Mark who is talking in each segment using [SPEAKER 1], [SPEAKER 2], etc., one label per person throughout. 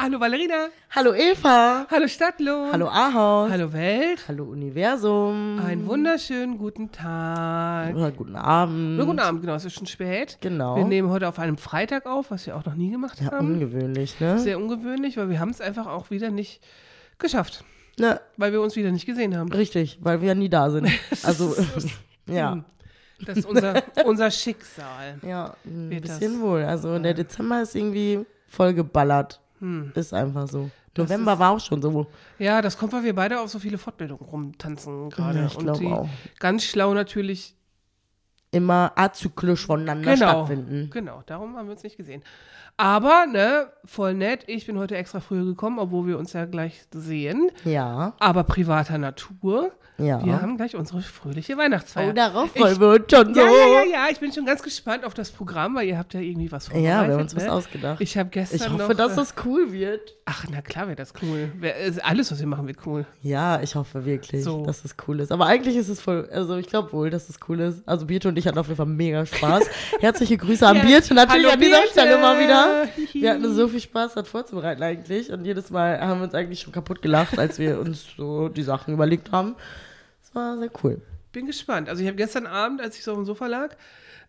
[SPEAKER 1] Hallo Valerina.
[SPEAKER 2] Hallo Eva.
[SPEAKER 1] Hallo Stadtlohn.
[SPEAKER 2] Hallo Ahaus.
[SPEAKER 1] Hallo Welt.
[SPEAKER 2] Hallo Universum.
[SPEAKER 1] Einen wunderschönen guten Tag.
[SPEAKER 2] Oder guten Abend.
[SPEAKER 1] Na, guten Abend, genau, es ist schon spät.
[SPEAKER 2] Genau.
[SPEAKER 1] Wir nehmen heute auf einem Freitag auf, was wir auch noch nie gemacht
[SPEAKER 2] Ja,
[SPEAKER 1] haben.
[SPEAKER 2] ungewöhnlich, ne?
[SPEAKER 1] Sehr ungewöhnlich, weil wir haben es einfach auch wieder nicht geschafft,
[SPEAKER 2] ne,
[SPEAKER 1] weil wir uns wieder nicht gesehen haben.
[SPEAKER 2] richtig, weil wir ja nie da sind. Also, ja.
[SPEAKER 1] Das ist unser, unser Schicksal.
[SPEAKER 2] Ja, ein bisschen
[SPEAKER 1] das-
[SPEAKER 2] wohl. Also, der Dezember ist irgendwie voll geballert. Ist einfach so. November war auch schon so.
[SPEAKER 1] Ja, das kommt, weil wir beide auf so viele Fortbildungen rumtanzen gerade.
[SPEAKER 2] Ja, ich
[SPEAKER 1] Und
[SPEAKER 2] glaube
[SPEAKER 1] die
[SPEAKER 2] auch.
[SPEAKER 1] ganz schlau natürlich
[SPEAKER 2] Immer azyklisch voneinander
[SPEAKER 1] genau,
[SPEAKER 2] stattfinden.
[SPEAKER 1] Genau, darum haben wir uns nicht gesehen. Aber, ne, voll nett. Ich bin heute extra früher gekommen, obwohl wir uns ja gleich sehen.
[SPEAKER 2] Ja,
[SPEAKER 1] Aber privater Natur.
[SPEAKER 2] ja.
[SPEAKER 1] Wir haben gleich unsere fröhliche Weihnachtsfeier.
[SPEAKER 2] oh, darauf freuen wir uns schon so.
[SPEAKER 1] ja, ja, ja, ja. Ich bin schon ganz gespannt auf das Programm, weil ihr habt ja irgendwie was vorbereitet.
[SPEAKER 2] Ja, wir haben uns was
[SPEAKER 1] ne?
[SPEAKER 2] ausgedacht.
[SPEAKER 1] Ich habe gestern
[SPEAKER 2] Ich hoffe,
[SPEAKER 1] noch,
[SPEAKER 2] dass
[SPEAKER 1] äh,
[SPEAKER 2] das cool wird.
[SPEAKER 1] Ach, na klar wäre das cool. Alles, was wir machen, wird cool.
[SPEAKER 2] Ja, ich hoffe wirklich,
[SPEAKER 1] So.
[SPEAKER 2] dass es cool ist. Aber eigentlich ist es voll, also ich glaube wohl, dass es cool ist. Also Birte und ich hatten auf jeden Fall mega Spaß. Herzliche Grüße an
[SPEAKER 1] Ja.
[SPEAKER 2] Birte natürlich
[SPEAKER 1] Hallo,
[SPEAKER 2] an dieser
[SPEAKER 1] Birte.
[SPEAKER 2] Stelle mal wieder. Wir hatten so viel Spaß, das vorzubereiten eigentlich. Und jedes Mal haben wir uns eigentlich schon kaputt gelacht, als wir uns so die Sachen überlegt haben. Das war sehr cool.
[SPEAKER 1] Bin gespannt. Also ich habe gestern Abend, als ich so auf dem Sofa lag,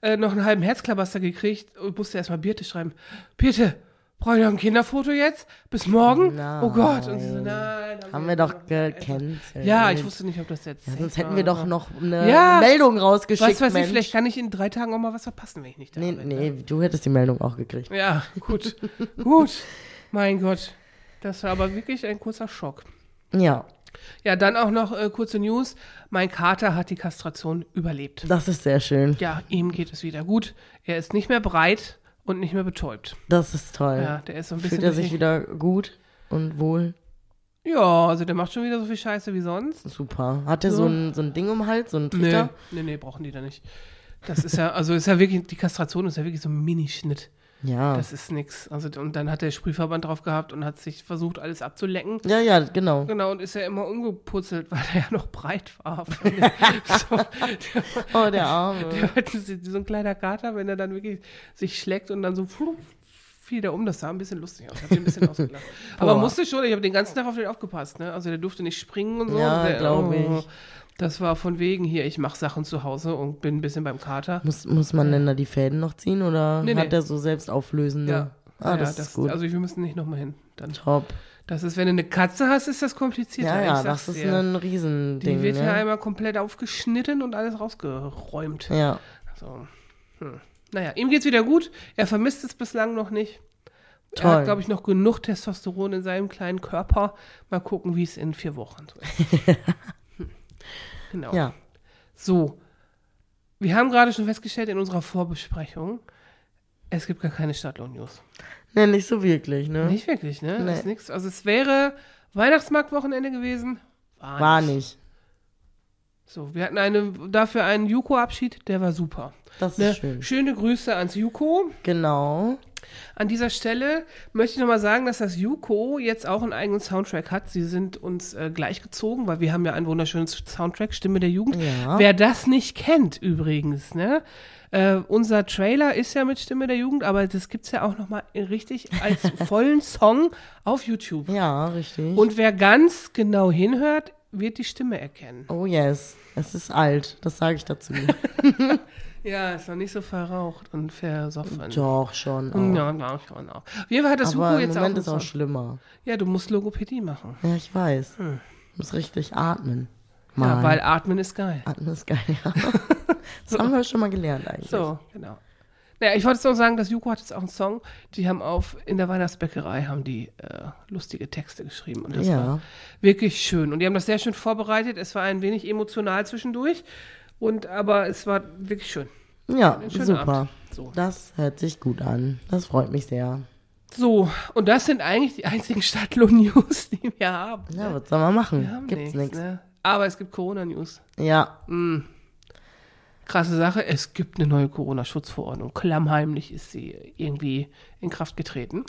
[SPEAKER 1] äh, noch einen halben Herzklabaster gekriegt und musste erstmal Birte schreiben. Birte, brauche ich noch ein Kinderfoto jetzt? Bis morgen?
[SPEAKER 2] Nein.
[SPEAKER 1] Oh Gott. Und sie so, nein.
[SPEAKER 2] Haben wir doch gecancelt.
[SPEAKER 1] Ja, ich wusste nicht, ob das jetzt.
[SPEAKER 2] Ja, sonst hätten wir doch noch eine
[SPEAKER 1] Ja.
[SPEAKER 2] Meldung rausgeschickt,
[SPEAKER 1] Was weiß
[SPEAKER 2] Mensch.
[SPEAKER 1] ich, vielleicht kann ich in drei Tagen auch mal was verpassen, wenn ich nicht da
[SPEAKER 2] Nee,
[SPEAKER 1] bin.
[SPEAKER 2] nee, du hättest die Meldung auch gekriegt.
[SPEAKER 1] Ja, gut. gut. Mein Gott. Das war aber wirklich ein kurzer Schock.
[SPEAKER 2] Ja,
[SPEAKER 1] Ja, dann auch noch äh, kurze News. Mein Kater hat die Kastration überlebt.
[SPEAKER 2] das ist sehr schön.
[SPEAKER 1] Ja, ihm geht es wieder gut. Er ist nicht mehr breit und nicht mehr betäubt.
[SPEAKER 2] Das ist toll.
[SPEAKER 1] Ja, der ist so ein bisschen.
[SPEAKER 2] Fühlt er sich wieder gut und wohl?
[SPEAKER 1] Ja, also der macht schon wieder so viel Scheiße wie sonst.
[SPEAKER 2] Super. Hat er so,
[SPEAKER 1] So.
[SPEAKER 2] ein, so ein Ding um den Hals, so
[SPEAKER 1] Nee,
[SPEAKER 2] Trichter?
[SPEAKER 1] nee, nee, brauchen die da nicht. Das ist ja, also ist ja wirklich, die Kastration ist ja wirklich so ein Minischnitt.
[SPEAKER 2] Ja.
[SPEAKER 1] Das ist nix. Also, und dann hat der Sprühverband drauf gehabt und hat sich versucht, alles abzulecken.
[SPEAKER 2] ja, ja, genau.
[SPEAKER 1] Genau, und ist ja immer umgeputzelt, weil er ja noch breit war. so, der,
[SPEAKER 2] Oh, der Arme.
[SPEAKER 1] der hat so ein kleiner Kater, wenn er dann wirklich sich schlägt und dann so fiel der um. Das sah ein bisschen lustig aus. Den ein bisschen ausgelacht. Aber musste schon, ich habe den ganzen Tag auf den aufgepasst. Ne? Also der durfte nicht springen und so.
[SPEAKER 2] Ja,
[SPEAKER 1] der,
[SPEAKER 2] glaub ich.
[SPEAKER 1] Das war von wegen hier, ich mache Sachen zu Hause und bin ein bisschen beim Kater.
[SPEAKER 2] Muss, muss man denn da die Fäden noch ziehen oder
[SPEAKER 1] Nee,
[SPEAKER 2] hat
[SPEAKER 1] nee.
[SPEAKER 2] der so selbst auflösende?
[SPEAKER 1] Ja.
[SPEAKER 2] Ah,
[SPEAKER 1] Ja,
[SPEAKER 2] das, ist gut.
[SPEAKER 1] Also wir müssen nicht nochmal hin. Dann.
[SPEAKER 2] Top.
[SPEAKER 1] Das ist, wenn du eine Katze hast, ist das komplizierter.
[SPEAKER 2] Ja, ja, das ist
[SPEAKER 1] dir.
[SPEAKER 2] ein Riesending.
[SPEAKER 1] Die wird
[SPEAKER 2] ne?
[SPEAKER 1] ja einmal komplett aufgeschnitten und alles rausgeräumt.
[SPEAKER 2] Ja,
[SPEAKER 1] So. Hm. Naja, ihm geht's wieder gut. Er vermisst es bislang noch nicht. Er
[SPEAKER 2] Toll.
[SPEAKER 1] hat, glaube ich, noch genug Testosteron in seinem kleinen Körper. Mal gucken, wie es in vier Wochen so ist. Genau.
[SPEAKER 2] ja.
[SPEAKER 1] So. Wir haben gerade schon festgestellt in unserer Vorbesprechung, es gibt gar keine Stadtlohn-News.
[SPEAKER 2] Ne, nicht so wirklich, ne?
[SPEAKER 1] Nicht wirklich, ne?
[SPEAKER 2] Nee.
[SPEAKER 1] Ist nix. Also es wäre Weihnachtsmarktwochenende gewesen. War,
[SPEAKER 2] War
[SPEAKER 1] nicht.
[SPEAKER 2] nicht.
[SPEAKER 1] So, wir hatten eine, dafür einen Juko-Abschied, der war super.
[SPEAKER 2] Das
[SPEAKER 1] Ne?
[SPEAKER 2] ist schön.
[SPEAKER 1] Schöne Grüße ans Juko.
[SPEAKER 2] Genau.
[SPEAKER 1] An dieser Stelle möchte ich nochmal sagen, dass das Juko jetzt auch einen eigenen Soundtrack hat. Sie sind uns äh, gleichgezogen, weil wir haben ja einen wunderschönen Soundtrack, Stimme der Jugend.
[SPEAKER 2] Ja.
[SPEAKER 1] Wer das nicht kennt übrigens, ne? Äh, unser Trailer ist ja mit Stimme der Jugend, aber das gibt's ja auch nochmal richtig als vollen Song auf YouTube.
[SPEAKER 2] Ja, richtig.
[SPEAKER 1] Und wer ganz genau hinhört, wird die Stimme erkennen.
[SPEAKER 2] oh yes, es ist alt. Das sage ich dazu.
[SPEAKER 1] Ja, ist noch nicht so verraucht und versoffen.
[SPEAKER 2] Doch, schon. Auch.
[SPEAKER 1] Ja, ja, schon auch. Auf jeden Fall hat das
[SPEAKER 2] Aber im
[SPEAKER 1] jetzt
[SPEAKER 2] Moment
[SPEAKER 1] auch,
[SPEAKER 2] ist auch schlimmer.
[SPEAKER 1] Ja, du musst Logopädie machen.
[SPEAKER 2] Ja, ich weiß.
[SPEAKER 1] Hm.
[SPEAKER 2] Muss richtig atmen.
[SPEAKER 1] Ja,
[SPEAKER 2] Mal.
[SPEAKER 1] weil Atmen ist geil.
[SPEAKER 2] Atmen ist geil, ja. Das haben wir schon mal gelernt eigentlich.
[SPEAKER 1] So, genau. Naja, ich wollte jetzt noch sagen, das Juko hat jetzt auch einen Song. Die haben auf, in der Weihnachtsbäckerei haben die äh, lustige Texte geschrieben. Und das
[SPEAKER 2] Ja.
[SPEAKER 1] war wirklich schön. Und die haben das sehr schön vorbereitet. Es war ein wenig emotional zwischendurch. Und, aber es war wirklich schön.
[SPEAKER 2] Ja, super.
[SPEAKER 1] So.
[SPEAKER 2] Das hört sich gut an. Das freut mich sehr.
[SPEAKER 1] so, und das sind eigentlich die einzigen Stadtlohn-News, die wir haben.
[SPEAKER 2] Ja, was soll man machen? Gibt's
[SPEAKER 1] nichts. Ne? Aber es gibt Corona-News.
[SPEAKER 2] Ja,
[SPEAKER 1] Mm. krasse Sache, es gibt eine neue Corona-Schutzverordnung. Klammheimlich ist sie irgendwie in Kraft getreten.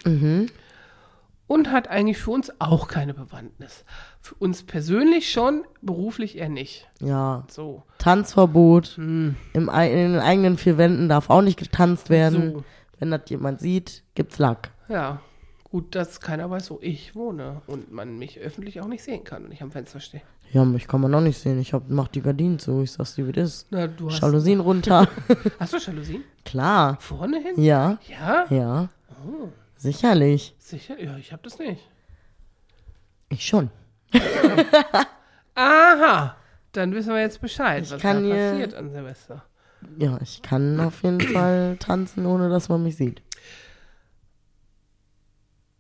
[SPEAKER 1] Und hat eigentlich für uns auch keine Bewandtnis. Für uns persönlich schon, beruflich eher nicht.
[SPEAKER 2] Ja.
[SPEAKER 1] So.
[SPEAKER 2] Tanzverbot. Im, ei- in den eigenen vier Wänden darf auch nicht getanzt werden.
[SPEAKER 1] So.
[SPEAKER 2] Wenn das jemand sieht, gibt's Lack.
[SPEAKER 1] Ja. Gut, dass keiner weiß, wo ich wohne und man mich öffentlich auch nicht sehen kann und ich am Fenster stehe.
[SPEAKER 2] Ja, mich kann man noch nicht sehen. Ich hab, mach die Gardinen zu. Ich sag's dir, wie das ist.
[SPEAKER 1] Na, du hast.
[SPEAKER 2] Jalousien runter.
[SPEAKER 1] Hast du Jalousien?
[SPEAKER 2] Klar.
[SPEAKER 1] Vorne hin?
[SPEAKER 2] Ja.
[SPEAKER 1] Ja?
[SPEAKER 2] Ja.
[SPEAKER 1] Oh.
[SPEAKER 2] Sicherlich.
[SPEAKER 1] Sicher? Ja, ich hab das nicht.
[SPEAKER 2] Ich schon.
[SPEAKER 1] Aha! Dann wissen wir jetzt Bescheid,
[SPEAKER 2] Ich
[SPEAKER 1] was
[SPEAKER 2] kann
[SPEAKER 1] da
[SPEAKER 2] hier-
[SPEAKER 1] passiert an Silvester.
[SPEAKER 2] Ja, ich kann auf jeden Fall tanzen, ohne dass man mich sieht.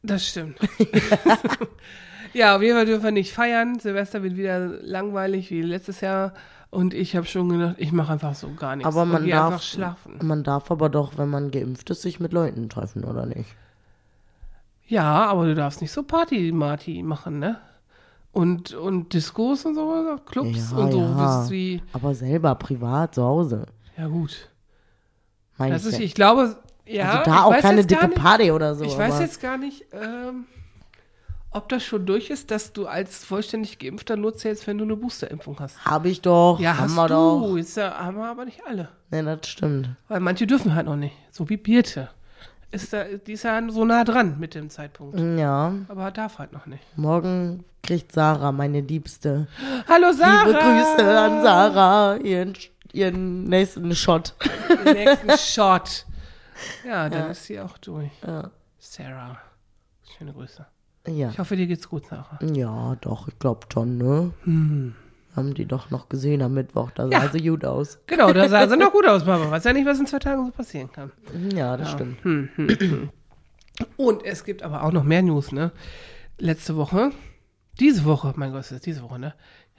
[SPEAKER 1] Das stimmt. ja, auf jeden Fall dürfen wir nicht feiern. Silvester wird wieder langweilig wie letztes Jahr. Und ich habe schon gedacht, ich mache einfach so gar nichts.
[SPEAKER 2] Aber man
[SPEAKER 1] geh
[SPEAKER 2] darf,
[SPEAKER 1] einfach schlafen.
[SPEAKER 2] man darf aber doch, wenn man geimpft ist, sich mit Leuten treffen, oder nicht?
[SPEAKER 1] Ja, aber du darfst nicht so Party-Marty machen, ne? Und, und Diskos und so, Clubs
[SPEAKER 2] Ja,
[SPEAKER 1] und so.
[SPEAKER 2] ja.
[SPEAKER 1] Wie,
[SPEAKER 2] Aber selber, privat, zu Hause.
[SPEAKER 1] ja gut.
[SPEAKER 2] Mein
[SPEAKER 1] Das
[SPEAKER 2] ich
[SPEAKER 1] ist,
[SPEAKER 2] ja.
[SPEAKER 1] ich glaube, ja.
[SPEAKER 2] also da auch keine
[SPEAKER 1] jetzt
[SPEAKER 2] dicke
[SPEAKER 1] nicht-
[SPEAKER 2] Party oder so.
[SPEAKER 1] Ich weiß jetzt gar nicht, ähm, ob das schon durch ist, dass du als vollständig Geimpfter nur zählst, wenn du eine Boosterimpfung hast.
[SPEAKER 2] Hab ich doch.
[SPEAKER 1] Ja,
[SPEAKER 2] haben
[SPEAKER 1] hast
[SPEAKER 2] wir
[SPEAKER 1] du.
[SPEAKER 2] doch.
[SPEAKER 1] Ja, haben wir aber nicht alle.
[SPEAKER 2] Ne, das stimmt.
[SPEAKER 1] Weil manche dürfen halt noch nicht. So wie Birte. Ist da, die ist ja so nah dran mit dem Zeitpunkt.
[SPEAKER 2] Ja,
[SPEAKER 1] Aber darf halt noch nicht.
[SPEAKER 2] morgen kriegt Sarah, meine Liebste.
[SPEAKER 1] Hallo Sarah!
[SPEAKER 2] Liebe Grüße an Sarah, ihren, ihren nächsten Shot.
[SPEAKER 1] Den nächsten Shot. Ja, dann
[SPEAKER 2] Ja.
[SPEAKER 1] ist sie auch durch.
[SPEAKER 2] Ja.
[SPEAKER 1] Sarah. Schöne Grüße.
[SPEAKER 2] Ja.
[SPEAKER 1] Ich hoffe, dir geht's gut, Sarah.
[SPEAKER 2] Ja, doch, ich glaube schon, ne? Haben die doch noch gesehen am Mittwoch, da sah
[SPEAKER 1] Ja.
[SPEAKER 2] sie gut aus.
[SPEAKER 1] Genau, da sah sie noch gut aus, Mama. Weiß ja nicht, was in zwei Tagen so passieren kann.
[SPEAKER 2] Ja, das stimmt.
[SPEAKER 1] Und es gibt aber auch noch mehr News, ne? Letzte Woche, diese Woche, mein Gott, es ist diese Woche, ne?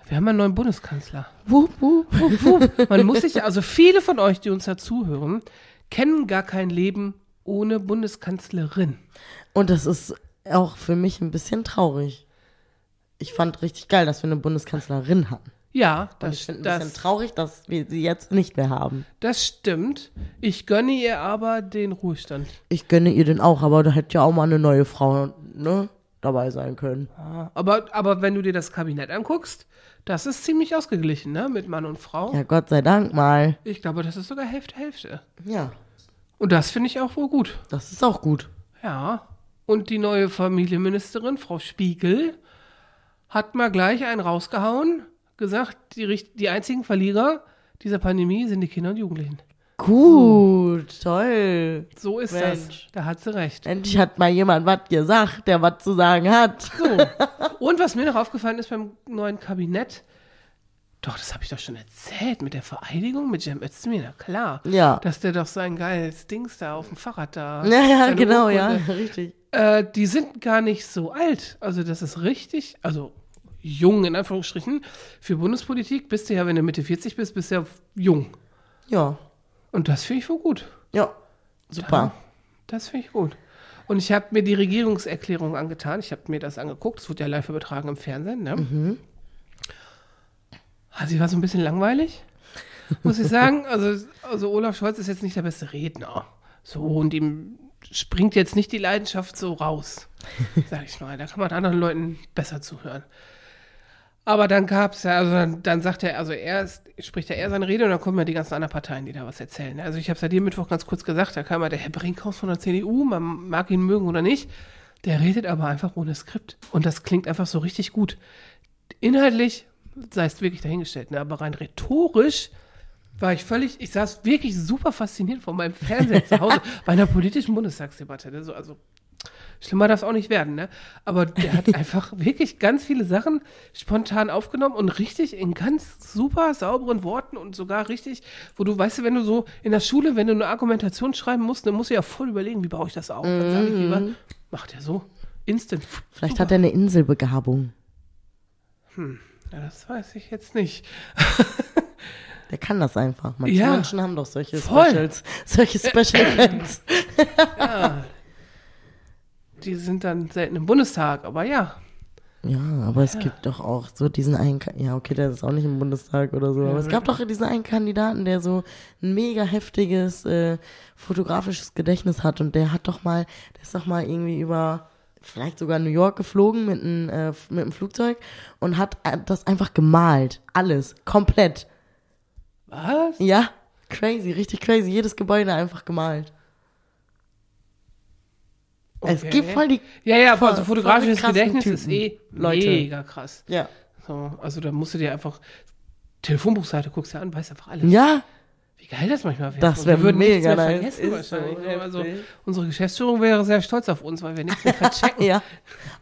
[SPEAKER 1] Wir haben einen neuen Bundeskanzler.
[SPEAKER 2] Wup, wup.
[SPEAKER 1] Wupp, wupp. Man muss sich, also viele von euch, die uns dazuhören, kennen gar kein Leben ohne Bundeskanzlerin.
[SPEAKER 2] Und das ist auch für mich ein bisschen traurig. Ich fand richtig geil, dass wir eine Bundeskanzlerin hatten.
[SPEAKER 1] Ja,
[SPEAKER 2] Und
[SPEAKER 1] das,
[SPEAKER 2] ich finde ein
[SPEAKER 1] das,
[SPEAKER 2] bisschen traurig, dass wir sie jetzt nicht mehr haben.
[SPEAKER 1] das stimmt. Ich gönne ihr aber den Ruhestand.
[SPEAKER 2] Ich gönne ihr den auch, aber da hätte ja auch mal eine neue Frau ne, dabei sein können.
[SPEAKER 1] Aber, aber wenn du dir das Kabinett anguckst, das ist ziemlich ausgeglichen, ne? Mit Mann und Frau.
[SPEAKER 2] Ja, Gott sei Dank mal.
[SPEAKER 1] Ich glaube, das ist sogar Hälfte, Hälfte.
[SPEAKER 2] Ja,
[SPEAKER 1] Und das finde ich auch wohl gut.
[SPEAKER 2] das ist auch gut.
[SPEAKER 1] Ja. Und die neue Familienministerin, Frau Spiegel, hat mal gleich einen rausgehauen, gesagt, die, die einzigen Verlierer dieser Pandemie sind die Kinder und Jugendlichen.
[SPEAKER 2] Gut, toll.
[SPEAKER 1] So ist
[SPEAKER 2] Mensch.
[SPEAKER 1] das. Da hat sie recht.
[SPEAKER 2] Endlich hat mal jemand was gesagt, der was zu sagen hat.
[SPEAKER 1] Und was mir noch aufgefallen ist beim neuen Kabinett, doch, das habe ich doch schon erzählt, mit der Vereidigung mit Cem Özdemir, na klar.
[SPEAKER 2] Ja.
[SPEAKER 1] Dass der doch sein geiles Dings da auf dem Fahrrad da.
[SPEAKER 2] Ja, ja, genau, ja,
[SPEAKER 1] Urkunde-
[SPEAKER 2] richtig.
[SPEAKER 1] Äh, die sind gar nicht so alt. Also das ist richtig, also jung in Anführungsstrichen. Für Bundespolitik bist du ja, wenn du Mitte 40 bist, bist du ja jung.
[SPEAKER 2] Ja,
[SPEAKER 1] Und das finde ich wohl gut.
[SPEAKER 2] ja, super.
[SPEAKER 1] Das finde ich gut. Und ich habe mir die Regierungserklärung angetan. Ich habe mir das angeguckt. Es wurde ja live übertragen im Fernsehen. Ne?
[SPEAKER 2] Mhm.
[SPEAKER 1] Also, sie war so ein bisschen langweilig, muss ich sagen. Also, also Olaf Scholz ist jetzt nicht der beste Redner. So, und ihm springt jetzt nicht die Leidenschaft so raus, sag ich mal. Da kann man anderen Leuten besser zuhören. Aber dann gab es ja, also dann, dann sagt er, also erst spricht er eher seine Rede und dann kommen ja die ganzen anderen Parteien, die da was erzählen. Also ich habe es ja dir Mittwoch ganz kurz gesagt, da kam ja der Herr Brinkhaus von der CDU, man mag ihn mögen oder nicht, der redet aber einfach ohne Skript. Und das klingt einfach so richtig gut. Inhaltlich sei es wirklich dahingestellt, ne? aber rein rhetorisch war ich völlig, ich saß wirklich super fasziniert vor meinem Fernseher zu Hause bei einer politischen Bundestagsdebatte. Ne? So, also schlimmer darf es auch nicht werden, ne? Aber der hat einfach wirklich ganz viele Sachen spontan aufgenommen und richtig in ganz super sauberen Worten und sogar richtig, wo du, weißt du, wenn du so in der Schule, wenn du eine Argumentation schreiben musst, dann musst du ja voll überlegen, wie baue ich das auf? Dann sag ich lieber, macht er so. Instant.
[SPEAKER 2] Vielleicht hat er eine Inselbegabung.
[SPEAKER 1] Ja, das weiß ich jetzt nicht.
[SPEAKER 2] Der kann das einfach. Manche
[SPEAKER 1] Ja.
[SPEAKER 2] Menschen haben doch solche
[SPEAKER 1] Voll.
[SPEAKER 2] Specials, solche Special Events.
[SPEAKER 1] Die sind dann selten im Bundestag, aber ja.
[SPEAKER 2] Ja, aber es gibt doch auch so diesen einen, ja okay, der ist auch nicht im Bundestag oder so, aber es gab doch diesen einen Kandidaten, der so ein mega heftiges äh, fotografisches Gedächtnis hat und der hat doch mal, der ist doch mal irgendwie über vielleicht sogar New York geflogen mit einem äh, mit einem Flugzeug und hat äh, das einfach gemalt, alles, komplett.
[SPEAKER 1] Was?
[SPEAKER 2] Ja, crazy, richtig crazy, jedes Gebäude einfach gemalt. Es
[SPEAKER 1] Okay.
[SPEAKER 2] gibt voll die,
[SPEAKER 1] Ja, ja,
[SPEAKER 2] voll-
[SPEAKER 1] also fotografisches
[SPEAKER 2] voll die krassen
[SPEAKER 1] Gedächtnis ist
[SPEAKER 2] Typen,
[SPEAKER 1] eh
[SPEAKER 2] Leute.
[SPEAKER 1] mega krass.
[SPEAKER 2] ja,
[SPEAKER 1] So, also da musst du dir einfach Telefonbuchseite guckst du an, weißt einfach alles.
[SPEAKER 2] ja,
[SPEAKER 1] Wie geil das manchmal wäre.
[SPEAKER 2] Das
[SPEAKER 1] Und
[SPEAKER 2] wär
[SPEAKER 1] wir würden nichts
[SPEAKER 2] mega
[SPEAKER 1] mehr
[SPEAKER 2] nice.
[SPEAKER 1] vergessen
[SPEAKER 2] Ist
[SPEAKER 1] wahrscheinlich.
[SPEAKER 2] so
[SPEAKER 1] ne? also unsere Geschäftsführung wäre sehr stolz auf uns, weil wir nichts mehr verchecken.
[SPEAKER 2] ja.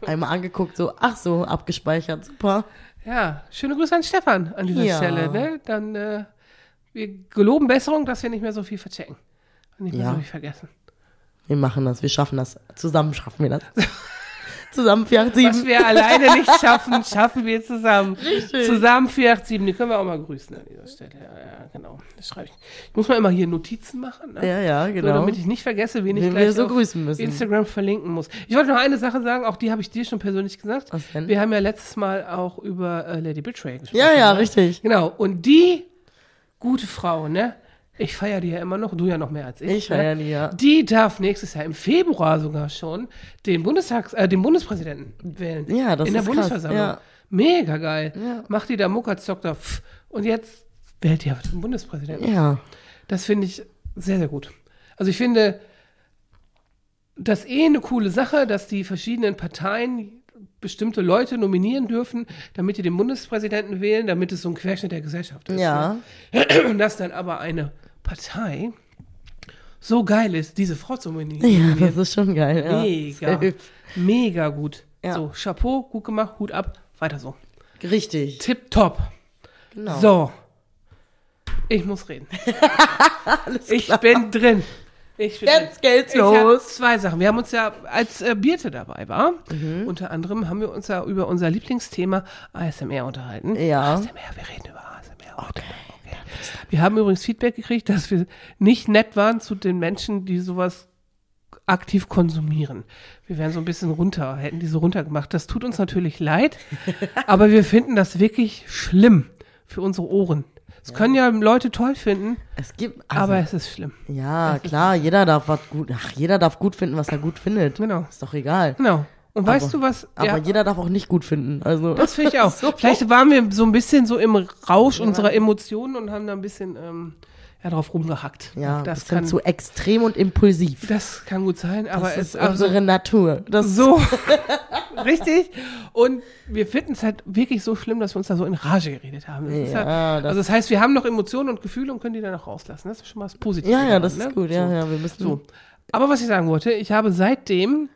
[SPEAKER 2] Einmal angeguckt, so, ach so, abgespeichert, super.
[SPEAKER 1] Ja, schöne Grüße an Stefan an dieser
[SPEAKER 2] Ja.
[SPEAKER 1] Stelle. Ne? Dann äh, wir geloben Besserung, dass wir nicht mehr so viel verchecken. Und nicht mehr
[SPEAKER 2] Ja.
[SPEAKER 1] so viel vergessen.
[SPEAKER 2] Wir machen das, wir schaffen das. Zusammen schaffen wir das. Zusammen 4,
[SPEAKER 1] Was
[SPEAKER 2] 7.
[SPEAKER 1] wir alleine nicht schaffen, schaffen wir zusammen.
[SPEAKER 2] Richtig.
[SPEAKER 1] Zusammen 487, die können wir auch mal grüßen an dieser Stelle. Ja, ja genau. Das schreibe ich. Ich muss mal immer hier Notizen machen, ne?
[SPEAKER 2] Ja, ja,
[SPEAKER 1] so,
[SPEAKER 2] genau.
[SPEAKER 1] damit ich nicht vergesse, wen ich
[SPEAKER 2] Wen
[SPEAKER 1] gleich
[SPEAKER 2] wir so
[SPEAKER 1] auf
[SPEAKER 2] grüßen müssen.
[SPEAKER 1] Instagram verlinken muss. Ich wollte noch eine Sache sagen, auch die habe ich dir schon persönlich gesagt.
[SPEAKER 2] Was denn?
[SPEAKER 1] Wir haben ja letztes Mal auch über äh, Lady Betray gesprochen.
[SPEAKER 2] ja, ja,
[SPEAKER 1] ne?
[SPEAKER 2] richtig.
[SPEAKER 1] Genau. Und die gute Frau, ne? Ich feiere die ja immer noch, du ja noch mehr als ich.
[SPEAKER 2] Ich
[SPEAKER 1] ne?
[SPEAKER 2] feier die, ja.
[SPEAKER 1] Die darf nächstes Jahr im Februar sogar schon den Bundestags, äh, den Bundespräsidenten wählen.
[SPEAKER 2] Ja, das
[SPEAKER 1] In der
[SPEAKER 2] ist krass,
[SPEAKER 1] Bundesversammlung.
[SPEAKER 2] ja.
[SPEAKER 1] Mega geil.
[SPEAKER 2] Ja.
[SPEAKER 1] Macht die da Muckersdoktor pff, und jetzt wählt die aber den Bundespräsidenten.
[SPEAKER 2] Ja.
[SPEAKER 1] Das finde ich sehr, sehr gut. Also ich finde das eh eine coole Sache, dass die verschiedenen Parteien bestimmte Leute nominieren dürfen, damit die den Bundespräsidenten wählen, damit es so ein Querschnitt der Gesellschaft ist.
[SPEAKER 2] Ja.
[SPEAKER 1] Ne? Und dass dann aber eine Partei so geil ist, diese Frau zu nominieren.
[SPEAKER 2] Ja, das ist schon geil. Ja.
[SPEAKER 1] Mega. Mega gut.
[SPEAKER 2] Ja.
[SPEAKER 1] So, Chapeau, gut gemacht, Hut ab, weiter so.
[SPEAKER 2] Richtig.
[SPEAKER 1] Tip top.
[SPEAKER 2] Genau.
[SPEAKER 1] So. Ich muss reden. ich bin drin. Ich bin
[SPEAKER 2] Jetzt
[SPEAKER 1] drin.
[SPEAKER 2] geht's
[SPEAKER 1] Ich
[SPEAKER 2] los.
[SPEAKER 1] zwei Sachen. Wir haben uns ja, als äh, Birte dabei war,
[SPEAKER 2] Mhm.
[SPEAKER 1] unter anderem haben wir uns ja über unser Lieblingsthema ASMR unterhalten.
[SPEAKER 2] Ja.
[SPEAKER 1] ASMR, wir reden über ASMR. Okay. Wir haben übrigens Feedback gekriegt, dass wir nicht nett waren zu den Menschen, die sowas aktiv konsumieren. Wir wären so ein bisschen runter, hätten die so runtergemacht. Das tut uns natürlich leid, aber wir finden das wirklich schlimm für unsere Ohren. Es können ja Leute toll finden,
[SPEAKER 2] Es gibt, also,
[SPEAKER 1] aber es ist schlimm.
[SPEAKER 2] ja, klar, jeder darf was gut, ach, jeder darf gut finden, was er gut findet.
[SPEAKER 1] Genau.
[SPEAKER 2] Ist doch egal.
[SPEAKER 1] Genau. Und weißt
[SPEAKER 2] Aber-
[SPEAKER 1] du was?
[SPEAKER 2] Aber
[SPEAKER 1] ja,
[SPEAKER 2] jeder darf auch nicht gut finden. Also,
[SPEAKER 1] das finde ich auch.
[SPEAKER 2] So.
[SPEAKER 1] Vielleicht waren wir so ein bisschen so im Rausch unserer Emotionen und haben da ein bisschen ähm, ja, drauf rumgehackt.
[SPEAKER 2] ja,
[SPEAKER 1] das kann,
[SPEAKER 2] zu extrem und impulsiv.
[SPEAKER 1] das kann gut sein, aber
[SPEAKER 2] Das
[SPEAKER 1] es
[SPEAKER 2] ist
[SPEAKER 1] also,
[SPEAKER 2] unsere Natur. Das
[SPEAKER 1] so richtig. Und wir finden es halt wirklich so schlimm, dass wir uns da so in Rage geredet haben. Das
[SPEAKER 2] Ja,
[SPEAKER 1] ja,
[SPEAKER 2] das-
[SPEAKER 1] also das heißt, wir haben noch Emotionen und Gefühle und können die dann auch rauslassen. Das ist schon mal das Positive.
[SPEAKER 2] Ja, ja, das ist
[SPEAKER 1] ne?
[SPEAKER 2] gut. Ja,
[SPEAKER 1] so.
[SPEAKER 2] ja, wir müssen.
[SPEAKER 1] So. Aber was ich sagen wollte, ich habe seitdem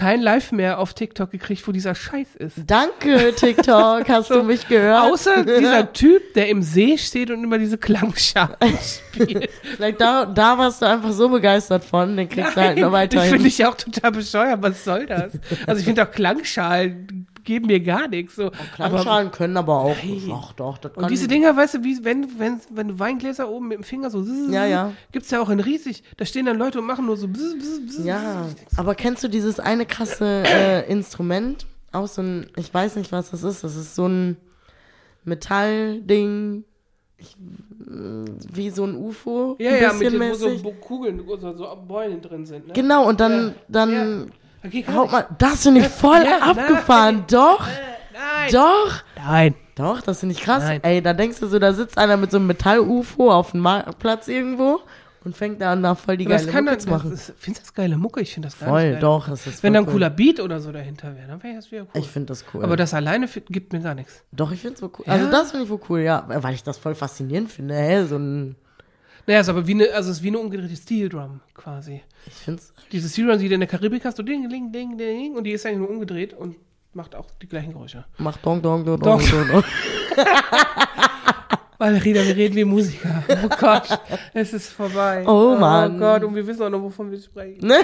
[SPEAKER 1] kein Live mehr auf TikTok gekriegt, wo dieser Scheiß ist.
[SPEAKER 2] Danke, TikTok. Hast du mich gehört?
[SPEAKER 1] Außer dieser Typ, der im See steht und immer diese Klangschalen spielt.
[SPEAKER 2] Vielleicht da, da warst du einfach so begeistert von, den kriegst du halt nur
[SPEAKER 1] das
[SPEAKER 2] weiterhin.
[SPEAKER 1] finde ich auch total bescheuert. Was soll das? Also ich finde auch Klangschalen geben mir gar nichts. So.
[SPEAKER 2] Klangschalen können aber auch. Ach doch, das kann
[SPEAKER 1] und diese Dinger, weißt du, wie wenn, wenn, wenn du Weingläser oben mit dem Finger so
[SPEAKER 2] Ja, ja.
[SPEAKER 1] gibt's ja auch in riesig. Da stehen dann Leute und machen nur so bzz, bzz, bzz.
[SPEAKER 2] Ja, aber kennst du dieses eine krasse äh, Instrument? Auch so ein, ich weiß nicht, was das ist. Das ist so ein Metallding, ich, mh, wie so ein UFO.
[SPEAKER 1] Ja, ja, mit den, wo so Kugeln, so, so Beulen drin sind. Ne?
[SPEAKER 2] Genau, und dann,
[SPEAKER 1] Ja.
[SPEAKER 2] dann
[SPEAKER 1] kann
[SPEAKER 2] haut man, das finde ich voll
[SPEAKER 1] ja,
[SPEAKER 2] abgefahren. Doch,
[SPEAKER 1] Nein.
[SPEAKER 2] doch,
[SPEAKER 1] Nein.
[SPEAKER 2] doch, das finde ich krass.
[SPEAKER 1] Nein.
[SPEAKER 2] Ey, da denkst du so, da sitzt einer mit so einem Metall-UFO auf dem Marktplatz irgendwo und fängt da an, da voll die
[SPEAKER 1] Das
[SPEAKER 2] geile Mucke zu machen.
[SPEAKER 1] das ist, findest du das geile Mucke? Ich finde das
[SPEAKER 2] Voll,
[SPEAKER 1] geil.
[SPEAKER 2] doch, das ist
[SPEAKER 1] Wenn da ein
[SPEAKER 2] cool.
[SPEAKER 1] cooler Beat oder so dahinter wäre, dann wäre das wieder cool.
[SPEAKER 2] Ich finde das cool.
[SPEAKER 1] Aber das alleine gibt mir gar nichts.
[SPEAKER 2] Doch, ich finde es so cool.
[SPEAKER 1] Ja?
[SPEAKER 2] Also das finde ich wohl cool, ja. Weil ich das voll faszinierend finde. Hä? So ein.
[SPEAKER 1] Naja, es ist aber wie eine, also ist wie eine umgedrehte Steel Drum quasi.
[SPEAKER 2] Ich finde es.
[SPEAKER 1] Diese Steel Drum, die du in der Karibik hast, so ding, ding, ding, ding, und die ist eigentlich nur umgedreht und macht auch die gleichen Geräusche.
[SPEAKER 2] Macht dong, dong, dong, dong, dong, dong.
[SPEAKER 1] Valerina, wir reden wie Musiker. Oh Gott, es ist vorbei.
[SPEAKER 2] Oh Mann.
[SPEAKER 1] Oh Gott, und wir wissen auch noch, wovon wir sprechen.
[SPEAKER 2] Ne?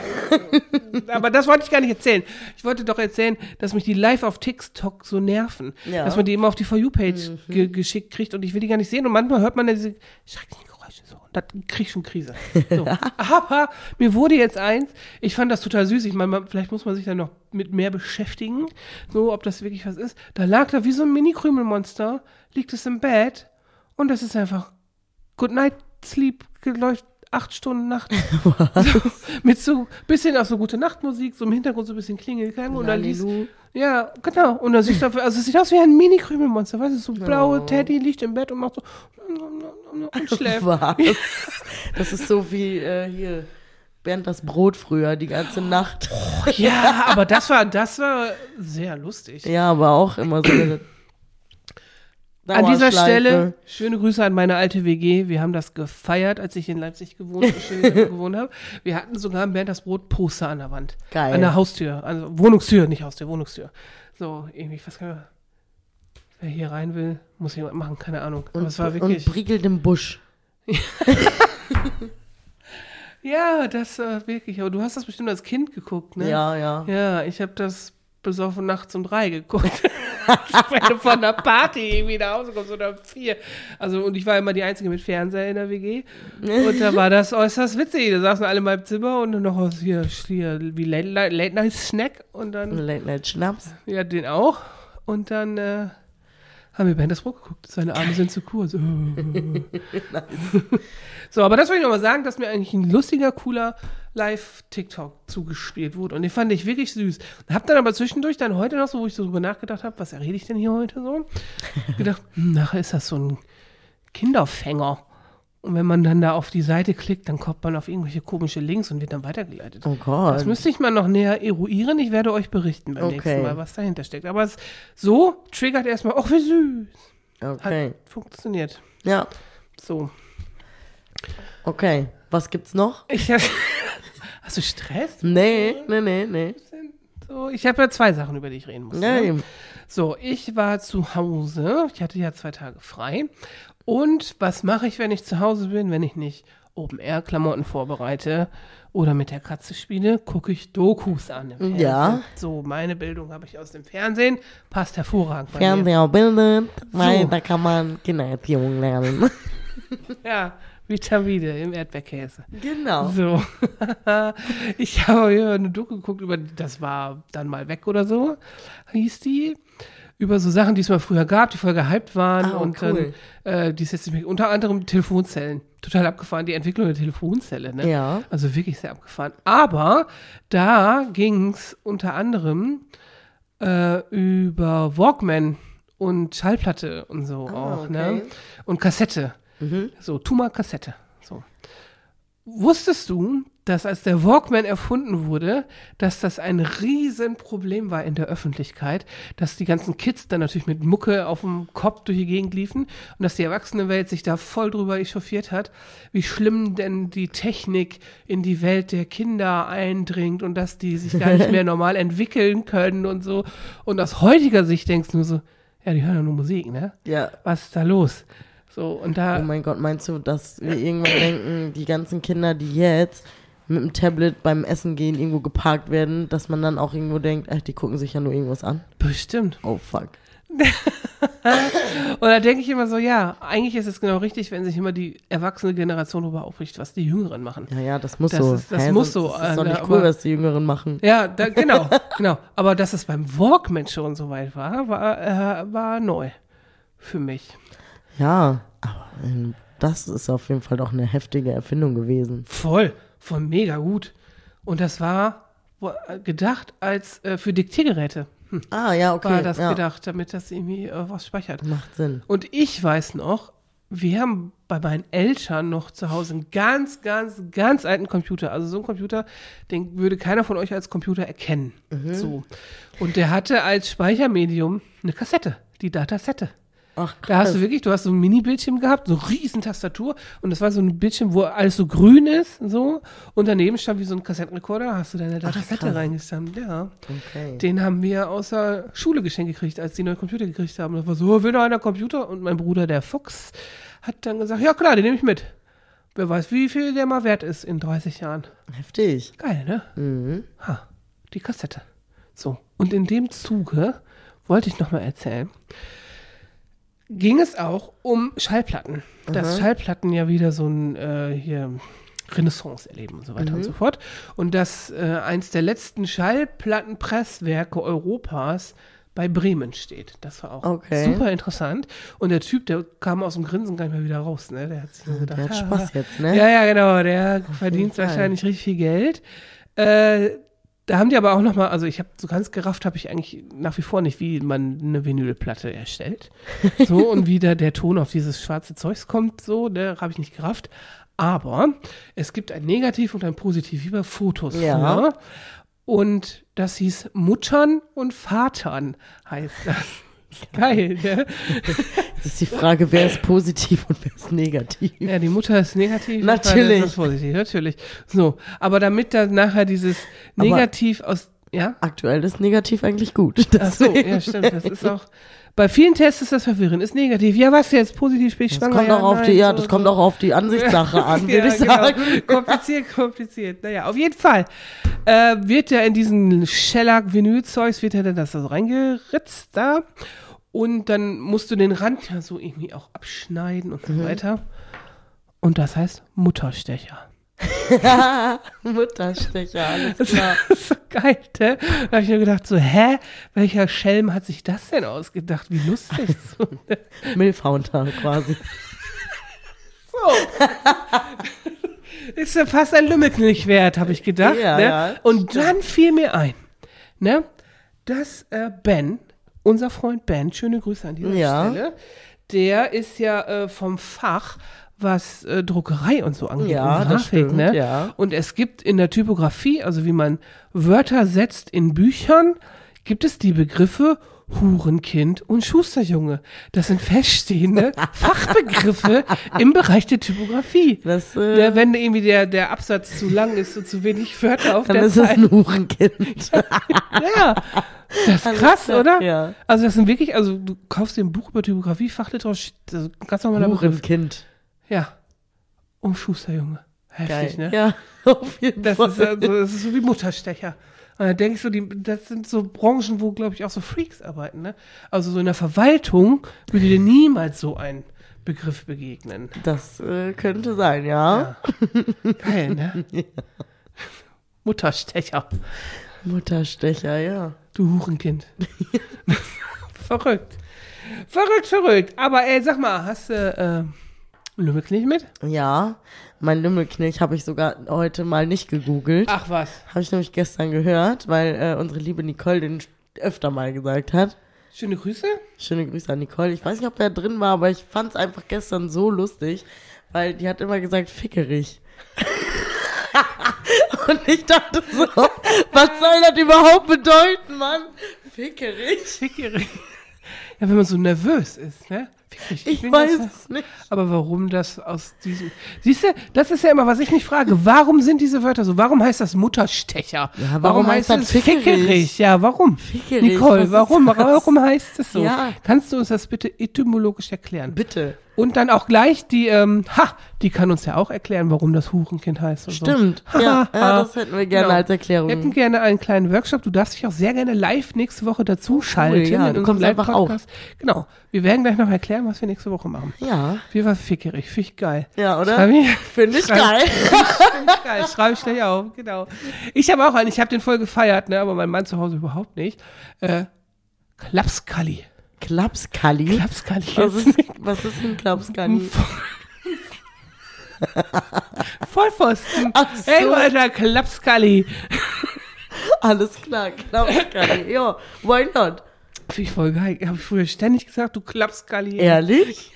[SPEAKER 1] Aber das wollte ich gar nicht erzählen. Ich wollte doch erzählen, dass mich die live auf TikTok so nerven.
[SPEAKER 2] Ja. Mhm.
[SPEAKER 1] Dass man die immer auf die For You-Page ge geschickt kriegt und ich will die gar nicht sehen. Und manchmal hört man ja diese schrecklichen Geräusche. So, da krieg ich schon Krise. So. Aber mir wurde jetzt eins, ich fand das total süß. Ich meine, vielleicht muss man sich da noch mit mehr beschäftigen, so ob das wirklich was ist. Da lag da wie so ein Mini-Krümelmonster, liegt es im Bett und das ist einfach Good Night Sleep läuft acht Stunden Nacht. so, mit so bisschen auch so gute Nachtmusik, so im Hintergrund so ein bisschen Klingelklang und dann liest, ja, genau. Und dann siehst du, also es sieht aus wie ein Mini-Krümelmonster, weißt du, so blaue Teddy liegt im Bett und macht so und schläft.
[SPEAKER 2] Was? Das ist so wie äh, hier Bernd das Brot früher, die ganze Nacht.
[SPEAKER 1] Ja, aber das war, das war sehr lustig.
[SPEAKER 2] Ja, aber auch immer so eine
[SPEAKER 1] An dieser. Stelle schöne Grüße an meine alte WG. Wir haben das gefeiert, als ich in Leipzig gewohnt, gewohnt habe. Wir hatten sogar ein Bernd das Brot Poster an der Wand.
[SPEAKER 2] Geil.
[SPEAKER 1] An der Haustür. Also Wohnungstür, nicht Haustür, Wohnungstür. So, irgendwie, was kann man. Wer hier rein will, muss jemand machen, keine Ahnung. Aber
[SPEAKER 2] Und,
[SPEAKER 1] es war
[SPEAKER 2] und
[SPEAKER 1] wirklich.
[SPEAKER 2] priegelt im Busch.
[SPEAKER 1] Ja, das war wirklich. Aber du hast das bestimmt als Kind geguckt, ne?
[SPEAKER 2] Ja, ja.
[SPEAKER 1] Ja, ich habe das besoffen nachts um drei geguckt. Wenn du von der Party irgendwie nach Hause kommst oder um vier. Also, und ich war immer die Einzige mit Fernseher in der WG. Und da war das äußerst witzig. Da saßen alle in meinem Zimmer und noch aus hier, hier wie Late, Night- Late Night Snack und dann,
[SPEAKER 2] Late Night Schnaps.
[SPEAKER 1] ja, den auch. Und dann äh, haben wir Bernd das Brot geguckt. Seine Arme sind zu kurz. so, aber das wollte ich nochmal sagen, dass mir eigentlich ein lustiger, cooler Live-TikTok zugespielt wurde. Und den fand ich wirklich süß. Hab dann aber zwischendurch dann heute noch so, wo ich so drüber nachgedacht habe, was rede ich denn hier heute so? gedacht, hm, nachher ist das so ein Kinderfänger. Und wenn man dann da auf die Seite klickt, dann kommt man auf irgendwelche komische Links und wird dann weitergeleitet.
[SPEAKER 2] Oh Gott.
[SPEAKER 1] Das müsste ich mal noch näher eruieren. Ich werde euch berichten beim
[SPEAKER 2] Okay.
[SPEAKER 1] nächsten Mal, was dahinter steckt. Aber es so triggert erstmal, ach, wie süß. Hat
[SPEAKER 2] Okay.
[SPEAKER 1] funktioniert.
[SPEAKER 2] Ja,
[SPEAKER 1] So.
[SPEAKER 2] okay. Was gibt's noch?
[SPEAKER 1] Ich hab, hast du Stress?
[SPEAKER 2] Nee, nee, nee, nee.
[SPEAKER 1] So, ich habe ja zwei Sachen, über die ich reden muss.
[SPEAKER 2] Ja,
[SPEAKER 1] ne? So, ich war zu Hause. Ich hatte ja zwei Tage frei. Und was mache ich, wenn ich zu Hause bin, wenn ich nicht Open-Air-Klamotten vorbereite oder mit der Katze spiele, gucke ich Dokus an. Im Fernsehen.
[SPEAKER 2] Ja.
[SPEAKER 1] So, meine Bildung habe ich aus dem Fernsehen. Passt hervorragend.
[SPEAKER 2] Fernseher bildet, weil
[SPEAKER 1] So.
[SPEAKER 2] da kann man Kindererziehung lernen.
[SPEAKER 1] Ja, Vitamine im Erdbeerkäse.
[SPEAKER 2] genau.
[SPEAKER 1] So. ich habe hier eine Doku geguckt über, das war dann mal weg oder so, hieß die. Über so Sachen, die es mal früher gab, die voll gehypt waren
[SPEAKER 2] Ah,
[SPEAKER 1] und
[SPEAKER 2] cool.
[SPEAKER 1] dann, äh, die ist jetzt nicht mehr, unter anderem Telefonzellen. Total abgefahren, die Entwicklung der Telefonzelle, ne?
[SPEAKER 2] Ja.
[SPEAKER 1] Also wirklich sehr abgefahren. Aber da ging es unter anderem äh, über Walkman und Schallplatte und so auch,
[SPEAKER 2] okay.
[SPEAKER 1] ne? Und Kassette. So, Tuma Kassette. So. Wusstest du, dass als der Walkman erfunden wurde, dass das ein Riesenproblem war in der Öffentlichkeit, dass die ganzen Kids dann natürlich mit Mucke auf dem Kopf durch die Gegend liefen und dass die Erwachsenenwelt sich da voll drüber echauffiert hat, wie schlimm denn die Technik in die Welt der Kinder eindringt und dass die sich gar nicht mehr normal entwickeln können und so. Und aus heutiger Sicht denkst du nur so, ja, die hören ja nur Musik, ne?
[SPEAKER 2] Ja.
[SPEAKER 1] Was ist da los? So, und da.
[SPEAKER 2] Oh mein Gott, meinst du, dass wir irgendwann denken, die ganzen Kinder, die jetzt mit dem Tablet beim Essen gehen irgendwo geparkt werden, dass man dann auch irgendwo denkt, ach, die gucken sich ja nur irgendwas an?
[SPEAKER 1] Bestimmt.
[SPEAKER 2] Oh fuck.
[SPEAKER 1] Und da denke ich immer so, ja, eigentlich ist es genau richtig, wenn sich immer die erwachsene Generation darüber aufrichtet, was die Jüngeren machen.
[SPEAKER 2] Ja, ja, das muss
[SPEAKER 1] Das
[SPEAKER 2] so.
[SPEAKER 1] ist- das muss so,
[SPEAKER 2] Das ist doch
[SPEAKER 1] äh,
[SPEAKER 2] nicht
[SPEAKER 1] aber-
[SPEAKER 2] cool, was die Jüngeren machen.
[SPEAKER 1] Ja, da, genau, genau. Aber dass es beim Walkman schon so weit war, war, äh, war neu für mich.
[SPEAKER 2] Ja, aber ähm, das ist auf jeden Fall doch eine heftige Erfindung gewesen.
[SPEAKER 1] Voll, voll mega gut. Und das war gedacht als äh, für Diktiergeräte. Hm,
[SPEAKER 2] Ah, ja, okay.
[SPEAKER 1] war das
[SPEAKER 2] ja.
[SPEAKER 1] gedacht, damit das irgendwie äh, was speichert.
[SPEAKER 2] Macht Sinn.
[SPEAKER 1] Und ich weiß noch, wir haben bei meinen Eltern noch zu Hause einen ganz, ganz, ganz alten Computer. Also so ein Computer, den würde keiner von euch als Computer erkennen. So. Und der hatte als Speichermedium eine Kassette, die Datasette.
[SPEAKER 2] Ach,
[SPEAKER 1] Da hast du wirklich, du hast so ein Mini-Bildschirm gehabt, so riesen Tastatur und das war so ein Bildschirm, wo alles so grün ist, so und daneben stand wie so ein Kassettenrekorder, hast du deine Datasette
[SPEAKER 2] krass.
[SPEAKER 1] reingestammt, ja.
[SPEAKER 2] Okay.
[SPEAKER 1] Den haben wir aus der Schule geschenkt gekriegt, als die neue Computer gekriegt haben. Das war so, will noch einer Computer? Und mein Bruder, der Fuchs, hat dann gesagt, ja klar, den nehme ich mit. Wer weiß, wie viel der mal wert ist in 30 Jahren.
[SPEAKER 2] Heftig.
[SPEAKER 1] Geil, ne?
[SPEAKER 2] Mhm.
[SPEAKER 1] Ha, die Kassette. So, und in dem Zuge wollte ich noch mal erzählen. Ging es auch um Schallplatten. Dass Schallplatten ja wieder so ein äh, hier Renaissance erleben und so weiter und so fort. Und dass äh, eins der letzten Schallplattenpresswerke Europas bei Bremen steht. Das war auch
[SPEAKER 2] Okay.
[SPEAKER 1] super interessant. Und der Typ, der kam aus dem Grinsen gar nicht mehr wieder raus. Ne? Der hat sich so gedacht,
[SPEAKER 2] Der hat
[SPEAKER 1] "Ah,
[SPEAKER 2] Spaß jetzt, ne?
[SPEAKER 1] ja, ja, genau. Der verdient
[SPEAKER 2] Fall.
[SPEAKER 1] wahrscheinlich richtig viel Geld. Äh, da haben die aber auch noch mal, also ich habe so ganz gerafft, habe ich eigentlich nach wie vor nicht, wie man eine Vinylplatte erstellt. So und wie da der Ton auf dieses schwarze Zeugs kommt, so, ne, habe ich nicht gerafft. Aber es gibt ein Negativ und ein Positiv über Fotos.
[SPEAKER 2] Ja.
[SPEAKER 1] vor. Und das hieß Muttern und Vatern, heißt das. Geil, ne?
[SPEAKER 2] Das ist die Frage, wer ist positiv und wer ist negativ.
[SPEAKER 1] Ja, die Mutter ist negativ.
[SPEAKER 2] Natürlich.
[SPEAKER 1] Ist positiv, natürlich. So, aber damit dann nachher dieses
[SPEAKER 2] Aber-
[SPEAKER 1] Negativ aus, ja?
[SPEAKER 2] Aktuell ist negativ eigentlich gut.
[SPEAKER 1] Ach so, ja, stimmt. Das ist auch, bei vielen Tests ist das verwirrend. Ist negativ. Ja, was jetzt? Positiv bin ich
[SPEAKER 2] Das
[SPEAKER 1] schwanger?
[SPEAKER 2] kommt
[SPEAKER 1] ja,
[SPEAKER 2] auch auf
[SPEAKER 1] nein,
[SPEAKER 2] die, ja,
[SPEAKER 1] so,
[SPEAKER 2] das
[SPEAKER 1] so.
[SPEAKER 2] kommt auch auf die Ansichtssache an, würde
[SPEAKER 1] Ja,
[SPEAKER 2] ich
[SPEAKER 1] genau.
[SPEAKER 2] sagen.
[SPEAKER 1] Kompliziert, kompliziert. Naja, auf jeden Fall äh, wird ja in diesen Shellac-Vinyl-Zeugs, wird ja dann das so reingeritzt da. Und dann musst du den Rand ja so irgendwie auch abschneiden und so
[SPEAKER 2] Mhm.
[SPEAKER 1] weiter. Und das heißt Mutterstecher.
[SPEAKER 2] Mutterstecher, alles
[SPEAKER 1] Das
[SPEAKER 2] klar.
[SPEAKER 1] ist so geil, ne? Da habe ich mir gedacht, so, hä? Welcher Schelm hat sich das denn ausgedacht? Wie lustig. So, ne?
[SPEAKER 2] Milfhaunter quasi.
[SPEAKER 1] so. ist ja fast ein Lümmelknilch wert, habe ich gedacht.
[SPEAKER 2] Ja,
[SPEAKER 1] ne?
[SPEAKER 2] ja,
[SPEAKER 1] Und dann fiel mir ein, ne? dass äh, Ben, unser Freund Ben, schöne Grüße an dieser
[SPEAKER 2] Ja.
[SPEAKER 1] Stelle, der ist ja äh, vom Fach, was äh, Druckerei und so angeht.
[SPEAKER 2] Ja,
[SPEAKER 1] und
[SPEAKER 2] das
[SPEAKER 1] Grafik,
[SPEAKER 2] stimmt,
[SPEAKER 1] ne?
[SPEAKER 2] ja.
[SPEAKER 1] Und es gibt in der Typografie, also wie man Wörter setzt in Büchern, gibt es die Begriffe Hurenkind und Schusterjunge. Das sind feststehende Fachbegriffe im Bereich der Typografie.
[SPEAKER 2] Das, äh,
[SPEAKER 1] Ja, wenn irgendwie der, der Absatz zu lang ist und zu wenig Wörter auf
[SPEAKER 2] dann
[SPEAKER 1] der
[SPEAKER 2] ist
[SPEAKER 1] Seite.
[SPEAKER 2] ein Hurenkind.
[SPEAKER 1] Ja, das ist krass,
[SPEAKER 2] klar,
[SPEAKER 1] oder?
[SPEAKER 2] ja.
[SPEAKER 1] Also das sind wirklich, also du kaufst dir ein Buch über Typografie, Fachliteratur, das ein ganz normaler Begriff. Ja. Um Schusterjunge. Heftig,
[SPEAKER 2] Geil.
[SPEAKER 1] ne?
[SPEAKER 2] Ja, auf jeden
[SPEAKER 1] Das
[SPEAKER 2] Fall.
[SPEAKER 1] ist, also, das ist so wie Mutterstecher. Und denke ich so, die, das sind so Branchen, wo, glaube ich, auch so Freaks arbeiten, ne? Also so in der Verwaltung würde dir niemals so ein Begriff begegnen.
[SPEAKER 2] Das äh, könnte sein, ja.
[SPEAKER 1] Geil, ne? Mutterstecher.
[SPEAKER 2] Mutterstecher, ja.
[SPEAKER 1] Du Hurenkind. verrückt. Verrückt, verrückt. Aber ey, sag mal, hast du äh, Lümmelknich mit?
[SPEAKER 2] Ja, mein Lümmelknilch habe ich sogar heute mal nicht gegoogelt.
[SPEAKER 1] Ach was.
[SPEAKER 2] Habe ich nämlich gestern gehört, weil äh, unsere liebe Nicole den öfter mal gesagt hat.
[SPEAKER 1] Schöne Grüße.
[SPEAKER 2] Schöne Grüße an Nicole. Ich weiß nicht, ob der drin war, aber ich fand es einfach gestern so lustig, weil die hat immer gesagt, fickerig. Und ich dachte so, was soll das überhaupt bedeuten, Mann? Fickerig?
[SPEAKER 1] Fickerig. Ja, wenn man so nervös ist, ne? Fickerig.
[SPEAKER 2] Ich
[SPEAKER 1] bin
[SPEAKER 2] weiß es nicht.
[SPEAKER 1] Aber warum das aus diesem. Siehst du, das ist ja immer, was ich mich frage. Warum sind diese Wörter so? Warum heißt das Mutterstecher?
[SPEAKER 2] Ja, warum heißt das fickerig?
[SPEAKER 1] Ja, warum?
[SPEAKER 2] Fickerig,
[SPEAKER 1] Nicole, warum? Warum heißt es so?
[SPEAKER 2] Ja.
[SPEAKER 1] Kannst du uns das bitte etymologisch erklären?
[SPEAKER 2] Bitte.
[SPEAKER 1] Und dann auch gleich die, ähm, ha, die kann uns ja auch erklären, warum das Hurenkind heißt.
[SPEAKER 2] Stimmt.
[SPEAKER 1] So.
[SPEAKER 2] Ja, ja, das hätten wir gerne
[SPEAKER 1] Genau.
[SPEAKER 2] als Erklärung.
[SPEAKER 1] Wir hätten gerne einen kleinen Workshop. Du darfst dich auch sehr gerne live nächste Woche dazu schalten.
[SPEAKER 2] ja,
[SPEAKER 1] in
[SPEAKER 2] du kommst einfach
[SPEAKER 1] Live-Podcast. Genau. Wir werden gleich noch erklären, was wir nächste Woche machen.
[SPEAKER 2] Ja.
[SPEAKER 1] Wir war fickerig, finde ich geil.
[SPEAKER 2] Ja, oder?
[SPEAKER 1] Schreib ich,
[SPEAKER 2] Finde ich geil.
[SPEAKER 1] find ich geil, schreibe ich gleich auf, genau. Ich habe auch einen, ich habe den voll gefeiert, ne, aber mein Mann zu Hause überhaupt nicht. Äh, Klapskalli.
[SPEAKER 2] Klapskalli.
[SPEAKER 1] Klapskalli.
[SPEAKER 2] Was ist, was ist ein Klapskalli?
[SPEAKER 1] Vollpfosten.
[SPEAKER 2] Ach so.
[SPEAKER 1] Ey, du alter Klapskalli.
[SPEAKER 2] Alles klar, Klapskalli. ja, why not?
[SPEAKER 1] Finde ich voll geil. Habe ich früher ständig gesagt, du Klapskalli.
[SPEAKER 2] Ehrlich?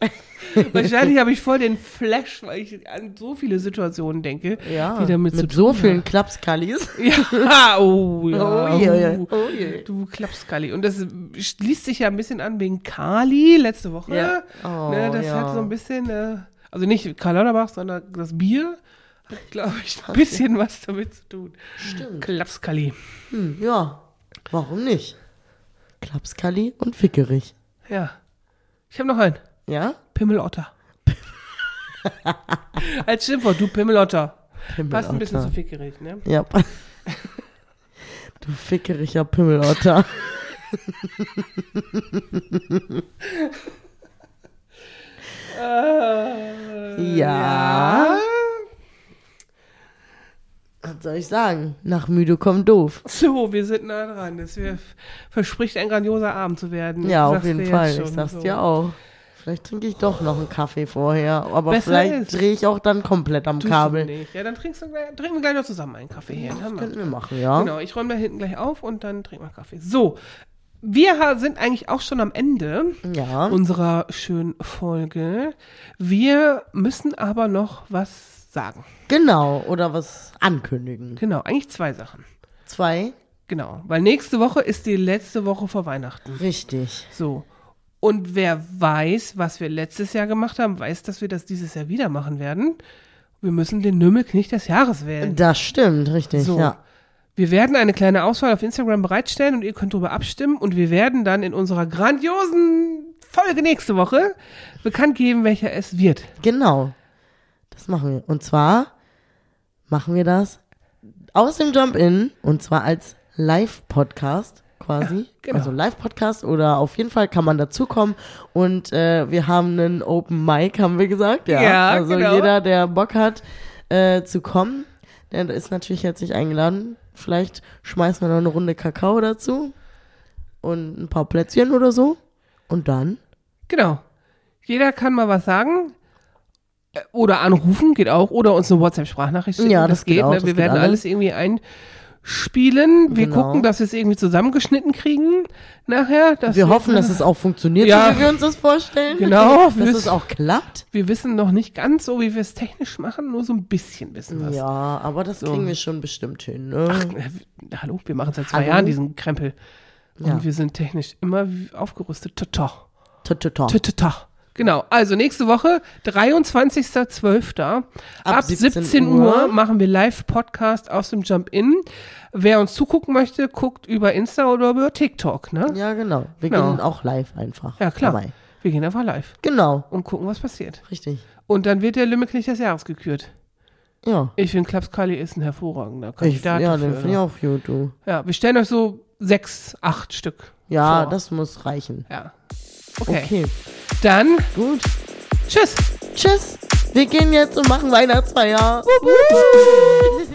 [SPEAKER 1] Wahrscheinlich habe ich voll den Flash, weil ich an so viele Situationen denke,
[SPEAKER 2] Ja,
[SPEAKER 1] die damit
[SPEAKER 2] mit so vielen Klapskallis.
[SPEAKER 1] Ja, oh ja.
[SPEAKER 2] Oh je, je.
[SPEAKER 1] uh.
[SPEAKER 2] Oh.
[SPEAKER 1] Du Klapskali. Und das schließt sich ja ein bisschen an wegen Kali letzte Woche.
[SPEAKER 2] Ja. Oh,
[SPEAKER 1] ne, das
[SPEAKER 2] ja.
[SPEAKER 1] hat so ein bisschen, äh, also nicht Karl Lauterbach, sondern das Bier hat, glaube ich, ein bisschen was damit zu tun.
[SPEAKER 2] Stimmt.
[SPEAKER 1] Klapskali.
[SPEAKER 2] Hm, ja, warum nicht? Klapskalli und Fickerich.
[SPEAKER 1] Ja. Ich habe noch einen.
[SPEAKER 2] Ja?
[SPEAKER 1] Pimmelotter. Als Schimpfwort, du Pimmelotter. Passt ein bisschen
[SPEAKER 2] Pimmelotter.
[SPEAKER 1] zu fickerig, ne?
[SPEAKER 2] Ja. Du fickeriger Pimmelotter. Ja. Was soll ich sagen? Nach müde kommt doof.
[SPEAKER 1] So, wir sind nah dran. Wär- verspricht ein grandioser Abend zu werden.
[SPEAKER 2] Ja,
[SPEAKER 1] Ich
[SPEAKER 2] auf jeden Fall. Ich sag's
[SPEAKER 1] so.
[SPEAKER 2] dir auch. Vielleicht trinke ich doch noch einen Kaffee vorher, aber
[SPEAKER 1] Besser
[SPEAKER 2] vielleicht drehe ich auch dann komplett am
[SPEAKER 1] Tust
[SPEAKER 2] Kabel.
[SPEAKER 1] du nicht. Ja, dann trinkst du gleich, trinken wir gleich noch zusammen einen Kaffee haben wir.
[SPEAKER 2] Könnten wir machen, ja?
[SPEAKER 1] Genau, ich räume da hinten gleich auf und dann trinken wir Kaffee. So, wir sind eigentlich auch schon am Ende
[SPEAKER 2] Ja.
[SPEAKER 1] unserer schönen Folge. Wir müssen aber noch was sagen.
[SPEAKER 2] Genau, oder was ankündigen.
[SPEAKER 1] Genau, eigentlich zwei Sachen.
[SPEAKER 2] Zwei?
[SPEAKER 1] Genau, weil nächste Woche ist die letzte Woche vor Weihnachten.
[SPEAKER 2] Richtig.
[SPEAKER 1] So. Und wer weiß, was wir letztes Jahr gemacht haben, weiß, dass wir das dieses Jahr wieder machen werden. Wir müssen den Nümmelknecht des Jahres wählen.
[SPEAKER 2] Das stimmt, richtig,
[SPEAKER 1] So.
[SPEAKER 2] ja.
[SPEAKER 1] Wir werden eine kleine Auswahl auf Instagram bereitstellen und ihr könnt darüber abstimmen und wir werden dann in unserer grandiosen Folge nächste Woche bekannt geben, welcher es wird.
[SPEAKER 2] Genau. Das machen wir. Und zwar machen wir das aus dem Jump-In und zwar als Live-Podcast quasi.
[SPEAKER 1] genau.
[SPEAKER 2] Also Live-Podcast oder auf jeden Fall kann man dazukommen und äh, wir haben einen Open Mic, haben wir gesagt. Ja,
[SPEAKER 1] Ja,
[SPEAKER 2] also
[SPEAKER 1] genau.
[SPEAKER 2] jeder, der Bock hat äh, zu kommen, der ist natürlich herzlich eingeladen. Vielleicht schmeißen wir noch eine Runde Kakao dazu und ein paar Plätzchen oder so. Und dann
[SPEAKER 1] Genau. Jeder kann mal was sagen. Äh, Oder anrufen, geht auch. Oder uns eine WhatsApp-Sprachnachricht schicken.
[SPEAKER 2] Ja,
[SPEAKER 1] das,
[SPEAKER 2] das geht
[SPEAKER 1] geht.
[SPEAKER 2] auch,
[SPEAKER 1] ne?
[SPEAKER 2] das
[SPEAKER 1] Wir werden
[SPEAKER 2] alles.
[SPEAKER 1] alles irgendwie einspielen. Wir
[SPEAKER 2] Genau.
[SPEAKER 1] gucken, dass wir es irgendwie zusammengeschnitten kriegen nachher.
[SPEAKER 2] wir hoffen, dass es auch funktioniert,
[SPEAKER 1] Ja.
[SPEAKER 2] so wie wir uns das vorstellen.
[SPEAKER 1] Genau,
[SPEAKER 2] Dass es auch klappt.
[SPEAKER 1] Wir wissen noch nicht ganz so, wie wir es technisch machen, nur so ein bisschen wissen wir
[SPEAKER 2] Ja, aber das kriegen wir schon bestimmt hin. Ne?
[SPEAKER 1] Ach, äh, hallo, wir machen seit zwei
[SPEAKER 2] Hallo?
[SPEAKER 1] Jahren diesen Krempel. Und
[SPEAKER 2] Ja.
[SPEAKER 1] wir sind technisch immer aufgerüstet. Tata.
[SPEAKER 2] Tata.
[SPEAKER 1] Tata. Genau, also nächste Woche, 23.12. Ab, 17,
[SPEAKER 2] 17
[SPEAKER 1] Uhr
[SPEAKER 2] Uhr
[SPEAKER 1] machen wir Live-Podcast aus dem Jump-In. Wer uns zugucken möchte, guckt über Insta oder über TikTok, ne?
[SPEAKER 2] Ja, genau. Wir
[SPEAKER 1] Genau.
[SPEAKER 2] gehen auch live einfach.
[SPEAKER 1] Ja, klar.
[SPEAKER 2] Dabei.
[SPEAKER 1] Wir gehen einfach live
[SPEAKER 2] Genau,
[SPEAKER 1] und gucken, was passiert.
[SPEAKER 2] richtig.
[SPEAKER 1] Und dann wird der Lümmelknecht des Jahres gekürt.
[SPEAKER 2] Ja.
[SPEAKER 1] Ich finde, Klaps Kali ist ein hervorragender
[SPEAKER 2] Ich,
[SPEAKER 1] Kandidat.
[SPEAKER 2] ja, den finde ich auch gut, du.
[SPEAKER 1] Ja, wir stellen euch so sechs, acht Stück.
[SPEAKER 2] Ja,
[SPEAKER 1] vor.
[SPEAKER 2] das muss reichen.
[SPEAKER 1] Ja. Okay.
[SPEAKER 2] Okay,
[SPEAKER 1] Dann
[SPEAKER 2] gut.
[SPEAKER 1] tschüss.
[SPEAKER 2] Tschüss. Wir gehen jetzt und machen Weihnachtsfeier. Wuhu.